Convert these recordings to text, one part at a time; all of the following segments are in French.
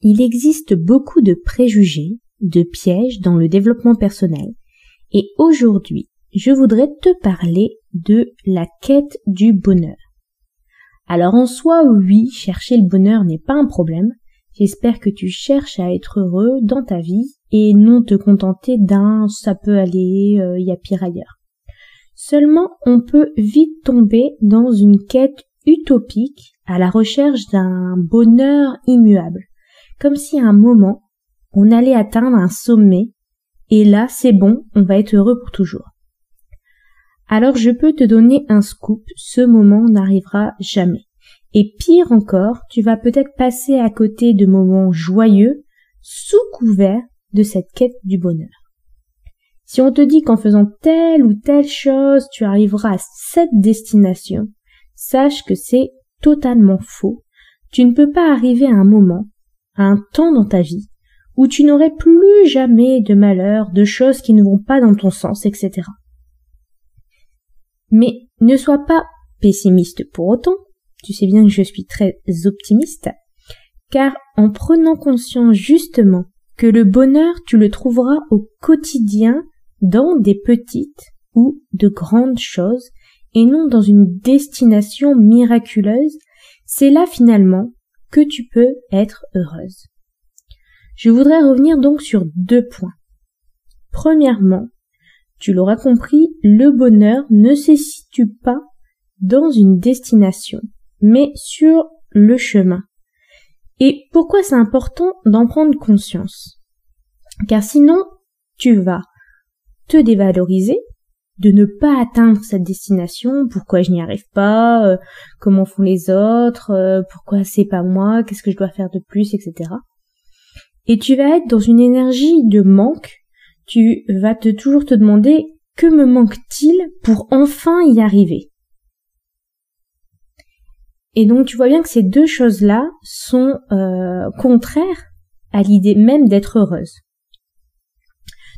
Il existe beaucoup de préjugés, de pièges dans le développement personnel. Et aujourd'hui, je voudrais te parler de la quête du bonheur. Alors en soi, oui, chercher le bonheur n'est pas un problème. J'espère que tu cherches à être heureux dans ta vie et non te contenter d'un ça peut aller, il euh, y a pire ailleurs. Seulement, on peut vite tomber dans une quête utopique à la recherche d'un bonheur immuable comme si à un moment, on allait atteindre un sommet, et là, c'est bon, on va être heureux pour toujours. Alors je peux te donner un scoop, ce moment n'arrivera jamais. Et pire encore, tu vas peut-être passer à côté de moments joyeux, sous couvert de cette quête du bonheur. Si on te dit qu'en faisant telle ou telle chose, tu arriveras à cette destination, sache que c'est totalement faux. Tu ne peux pas arriver à un moment un temps dans ta vie où tu n'aurais plus jamais de malheur, de choses qui ne vont pas dans ton sens, etc. Mais ne sois pas pessimiste pour autant, tu sais bien que je suis très optimiste, car en prenant conscience justement que le bonheur tu le trouveras au quotidien dans des petites ou de grandes choses et non dans une destination miraculeuse, c'est là finalement que tu peux être heureuse. Je voudrais revenir donc sur deux points. Premièrement, tu l'auras compris, le bonheur ne se situe pas dans une destination, mais sur le chemin. Et pourquoi c'est important d'en prendre conscience? Car sinon, tu vas te dévaloriser, de ne pas atteindre cette destination, pourquoi je n'y arrive pas, euh, comment font les autres, euh, pourquoi c'est pas moi, qu'est-ce que je dois faire de plus, etc. Et tu vas être dans une énergie de manque, tu vas te toujours te demander que me manque-t-il pour enfin y arriver? Et donc tu vois bien que ces deux choses-là sont euh, contraires à l'idée même d'être heureuse.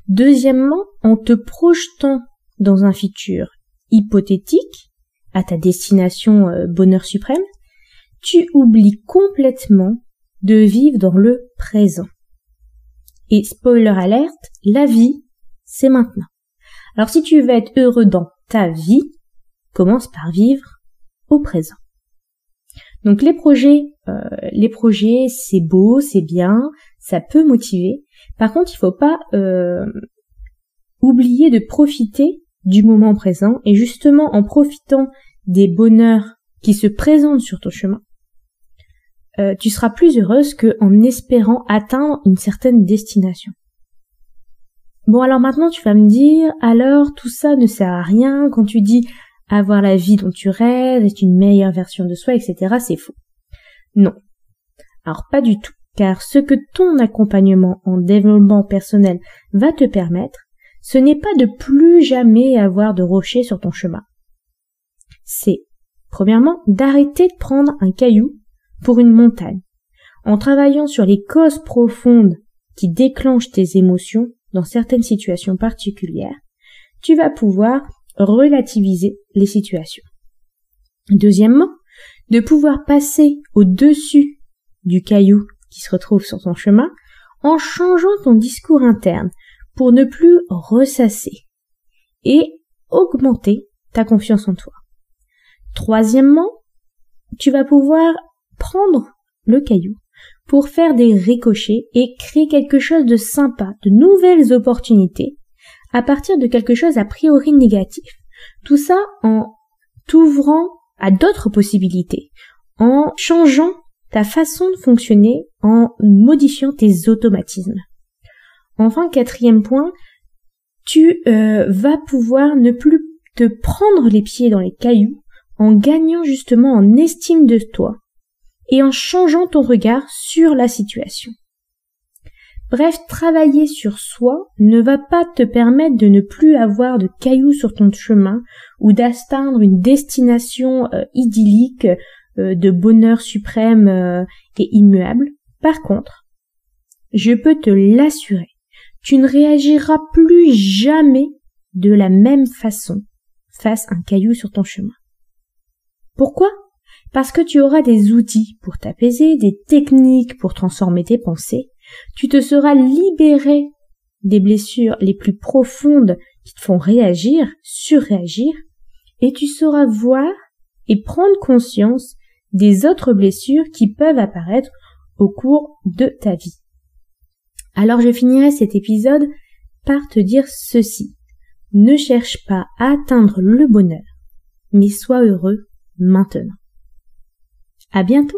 Deuxièmement, en te projetant dans un futur hypothétique, à ta destination euh, bonheur suprême, tu oublies complètement de vivre dans le présent. Et spoiler alerte, la vie, c'est maintenant. Alors si tu veux être heureux dans ta vie, commence par vivre au présent. Donc les projets, euh, les projets, c'est beau, c'est bien, ça peut motiver. Par contre, il faut pas euh, oublier de profiter du moment présent et justement en profitant des bonheurs qui se présentent sur ton chemin, euh, tu seras plus heureuse qu'en espérant atteindre une certaine destination. Bon alors maintenant tu vas me dire, alors tout ça ne sert à rien quand tu dis avoir la vie dont tu rêves, être une meilleure version de soi, etc. C'est faux. Non. Alors pas du tout, car ce que ton accompagnement en développement personnel va te permettre, ce n'est pas de plus jamais avoir de rochers sur ton chemin. C'est, premièrement, d'arrêter de prendre un caillou pour une montagne. En travaillant sur les causes profondes qui déclenchent tes émotions dans certaines situations particulières, tu vas pouvoir relativiser les situations. Deuxièmement, de pouvoir passer au-dessus du caillou qui se retrouve sur ton chemin en changeant ton discours interne, pour ne plus ressasser et augmenter ta confiance en toi. Troisièmement, tu vas pouvoir prendre le caillou pour faire des ricochets et créer quelque chose de sympa, de nouvelles opportunités à partir de quelque chose a priori négatif. Tout ça en t'ouvrant à d'autres possibilités, en changeant ta façon de fonctionner, en modifiant tes automatismes. Enfin, quatrième point, tu euh, vas pouvoir ne plus te prendre les pieds dans les cailloux en gagnant justement en estime de toi et en changeant ton regard sur la situation. Bref, travailler sur soi ne va pas te permettre de ne plus avoir de cailloux sur ton chemin ou d'atteindre une destination euh, idyllique euh, de bonheur suprême et immuable. Par contre, je peux te l'assurer, tu ne réagiras plus jamais de la même façon face à un caillou sur ton chemin. Pourquoi? Parce que tu auras des outils pour t'apaiser, des techniques pour transformer tes pensées, tu te seras libéré des blessures les plus profondes qui te font réagir, surréagir, et tu sauras voir et prendre conscience des autres blessures qui peuvent apparaître au cours de ta vie. Alors je finirai cet épisode par te dire ceci. Ne cherche pas à atteindre le bonheur, mais sois heureux maintenant. À bientôt!